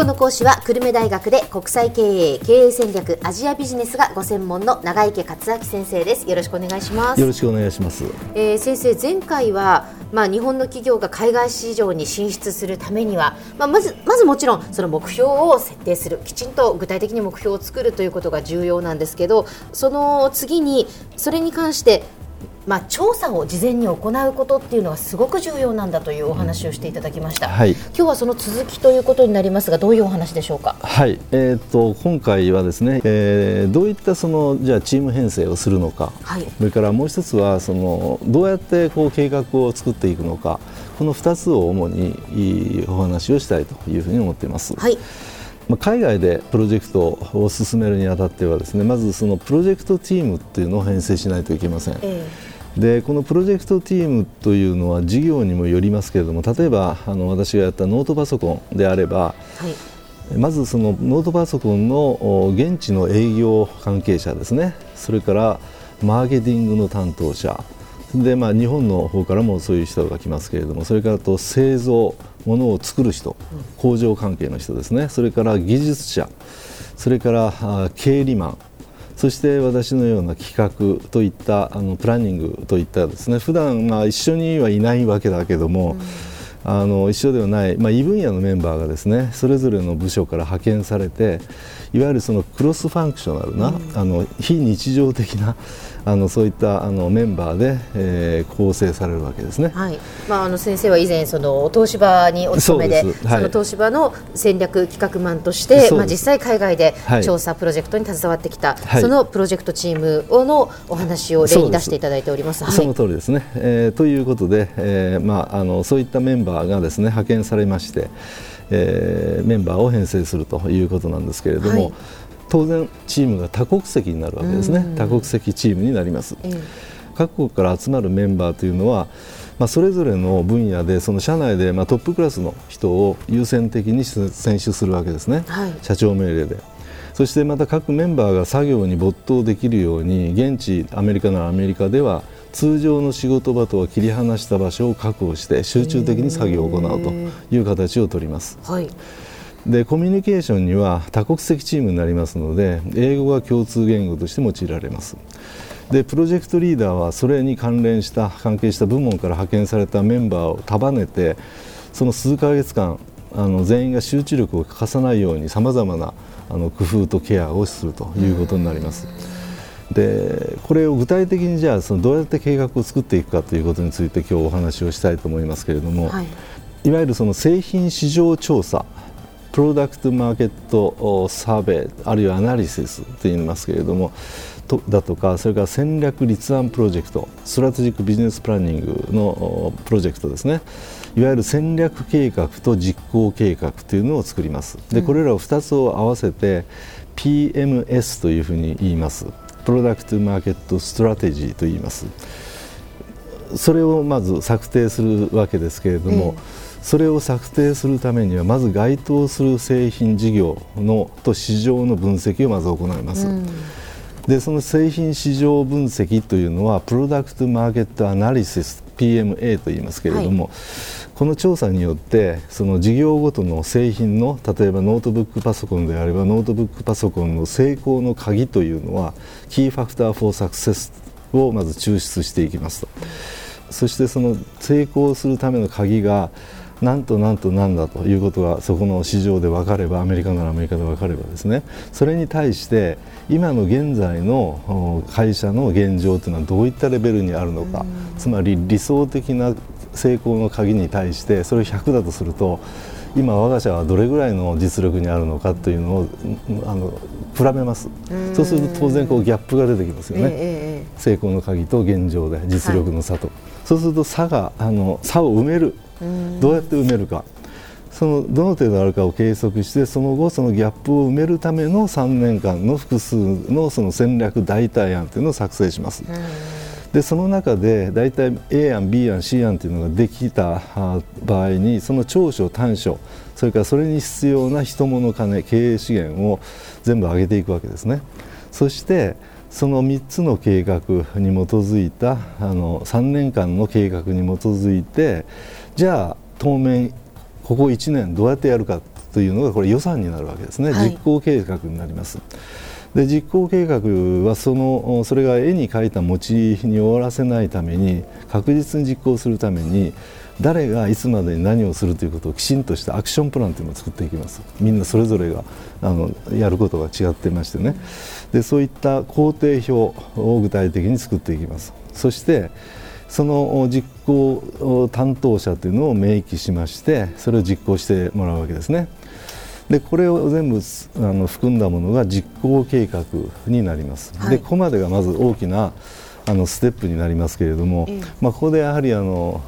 今日の講師は久留米大学で国際経営経営戦略アジアビジネスがご専門の長池克明先生です。よろしくお願いします。よろしくお願いします、えー、先生前回はまあ日本の企業が海外市場に進出するためにはまあまずまずもちろんその目標を設定するきちんと具体的に目標を作るということが重要なんですけどその次にそれに関してまあ、調査を事前に行うことっていうのがすごく重要なんだというお話をしていただきました、はい、今日はその続きということになりますがどういうお話でしょうか、はい。えーと、今回はですね、えー、どういったそのじゃあチーム編成をするのか、はい、それからもう一つはそのどうやってこう計画を作っていくのか。この2つを主にお話をしたいというふうに思っています。はい。海外でプロジェクトを進めるにあたってはですねまずそのプロジェクトチームっていうのを編成しないといけません。えーでこのプロジェクトチームというのは事業にもよりますけれども例えばあの私がやったノートパソコンであれば、はい、まずそのノートパソコンの現地の営業関係者ですね。それからマーケティングの担当者。で、まあ、日本の方からもそういう人が来ますけれどもそれからと製造ものを作る人。工場関係の人ですね。それから技術者。それから経理マンそして私のような企画といったあのプランニングといったですね普段まあ一緒にはいないわけだけども、うん。あの一緒ではない、まあ、異分野のメンバーがですねそれぞれの部署から派遣されていわゆるそのクロスファンクショナルな、うん、あの非日常的なあのそういったあのメンバーで、えー、構成されるわけですね。はい。まああの先生は以前その東芝にお勤めで、そはい、その東芝の戦略企画マンとして、まあ実際海外で調査プロジェクトに携わってきた、はい、そのプロジェクトチームのお話を例に出していただいております。そその通りですね。えー、ということで、えー、まああのそういったメンバーがですね派遣されまして。えー、メンバーを編成するということなんですけれども、はい、当然チームが多国籍になるわけですね、多国籍チームになります、えー、各国から集まるメンバーというのは、まあ、それぞれの分野でその社内でまあトップクラスの人を優先的に選出するわけですね、はい、社長命令で。そしてまた各メンバーが作業に没頭できるように現地アメリカならアメリカでは通常の仕事場とは切り離した場所を確保して集中的に作業を行うという形をとります。はいでコミュニケーションには多国籍チームになりますので英語が共通言語として用いられますでプロジェクトリーダーはそれに関連した関係した部門から派遣されたメンバーを束ねてその数ヶ月間あの全員が集中力を欠かさないようにさまざまなあの工夫とケアをするということになります。でこれを具体的にじゃあそのどうやって計画を作っていくかということについて今日お話をしたいと思いますけれども、はい、いわゆるその製品市場調査プロダクトマーケットサーベイあるいはアナリシスと言いますけれどもとだとかそれから戦略立案プロジェクトストラテジックビジネスプランニングのプロジェクトですねいわゆる戦略計画と実行計画というのを作ります。でこれらを2つを合わせて PMS というふうに言います。 product market strategy と言います。それをまず策定するわけですけれども、それを策定するためにはまず該当する製品事業のと市場の分析をまず行います。うん。でその製品市場分析というのはプロダクトマーケットアナリシス PMA と言いますけれども、はい、この調査によってその事業ごとの製品の例えばノートブックパソコンであればノートブックパソコンの成功の鍵というのはキーファクター・フォー・サクセスをまず抽出していきますと。そしてその成功するための鍵がなんとなんとなんだということがそこの市場で分かればアメリカならアメリカで分かればですね。それに対して今の現在の会社の現状というのはどういったレベルにあるのか。つまり理想的な成功の鍵に対してそれを100だとすると今我が社はどれぐらいの実力にあるのかというのをあの比べます。そうすると当然こうギャップが出てきますよね、えー、成功の鍵と現状で実力の差と、はい、そうすると差があの差を埋めるどうやって埋めるかそのどの程度あるかを計測してその後そのギャップを埋めるための3年間の複数のその戦略代替案というのを作成します。でその中で大体 A 案 B 案 C 案というのができた場合にその長所短所それからそれに必要な人物金経営資源を全部上げていくわけですね。そしてその3つの計画に基づいたあの3年間の計画に基づいてじゃあ当面ここ1年どうやってやるかというのがこれ予算になるわけですね、はい、実行計画になります。で実行計画はそのそれが絵に描いた餅に終わらせないために確実に実行するために誰がいつまでに何をするということをきちんとしたアクションプランというのを作っていきます。みんなそれぞれがあのやることが違っていましてね。でそういった工程表を具体的に作っていきます。そしてその実行担当者というのを明記しましてそれを実行してもらうわけですね。でこれを全部あの含んだものが実行計画になります、はい、でここまでがまず大きなあのステップになりますけれども、まあ、ここでやはりあの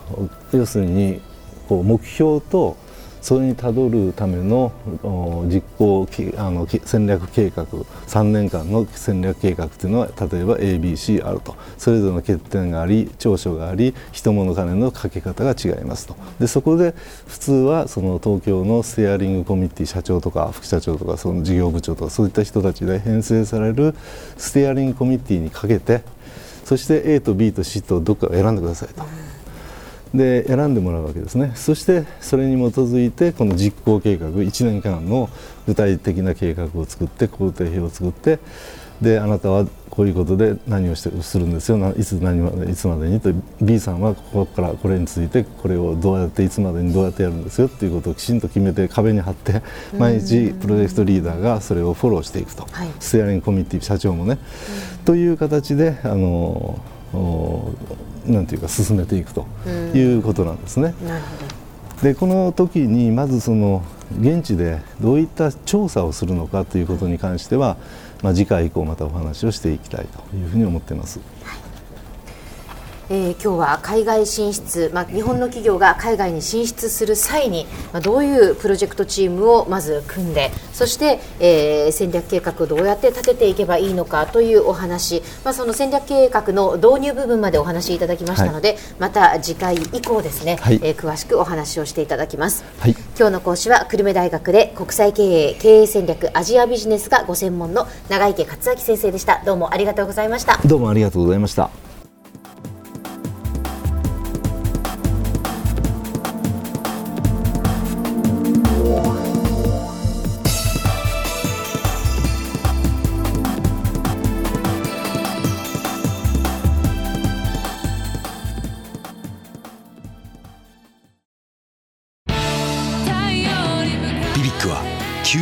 要するにこう目標とそれにたどるための実行あの戦略計画3年間の戦略計画というのは例えば ABC あるとそれぞれの欠点があり長所があり人物金のかけ方が違いますとでそこで普通はその東京のステアリングコミッティ社長とか副社長とかその事業部長とかそういった人たちで編成されるステアリングコミッティにかけてそして A と B と C とどっかを選んでくださいと。で選んでもらうわけですね。そしてそれに基づいてこの実行計画1年間の具体的な計画を作って工程表を作ってであなたはこういうことで何をしてするんですよ。いつ何までいつまでに？と B さんはここからこれについてこれをどうやっていつまでにどうやってやるんですよ？っていうことをきちんと決めて壁に貼って毎日プロジェクトリーダーがそれをフォローしていくと、はい、ステアリングコミュニティ社長もね、という形であのなんていうか進めていくということなんですね。でこの時にまずその現地でどういった調査をするのかということに関しては、まあ、次回以降またお話をしていきたいというふうに思っています。えー、今日は海外進出、まあ、日本の企業が海外に進出する際に、まあ、どういうプロジェクトチームをまず組んでそして、えー、戦略計画をどうやって立てていけばいいのかというお話、まあ、その戦略計画の導入部分までお話しいただきましたので、はい、また次回以降ですね、はい、えー、詳しくお話をしていただきます、はい、今日の講師は久留米大学で国際経営経営戦略アジアビジネスがご専門の長池克明先生でした。どうもありがとうございました。どうもありがとうございました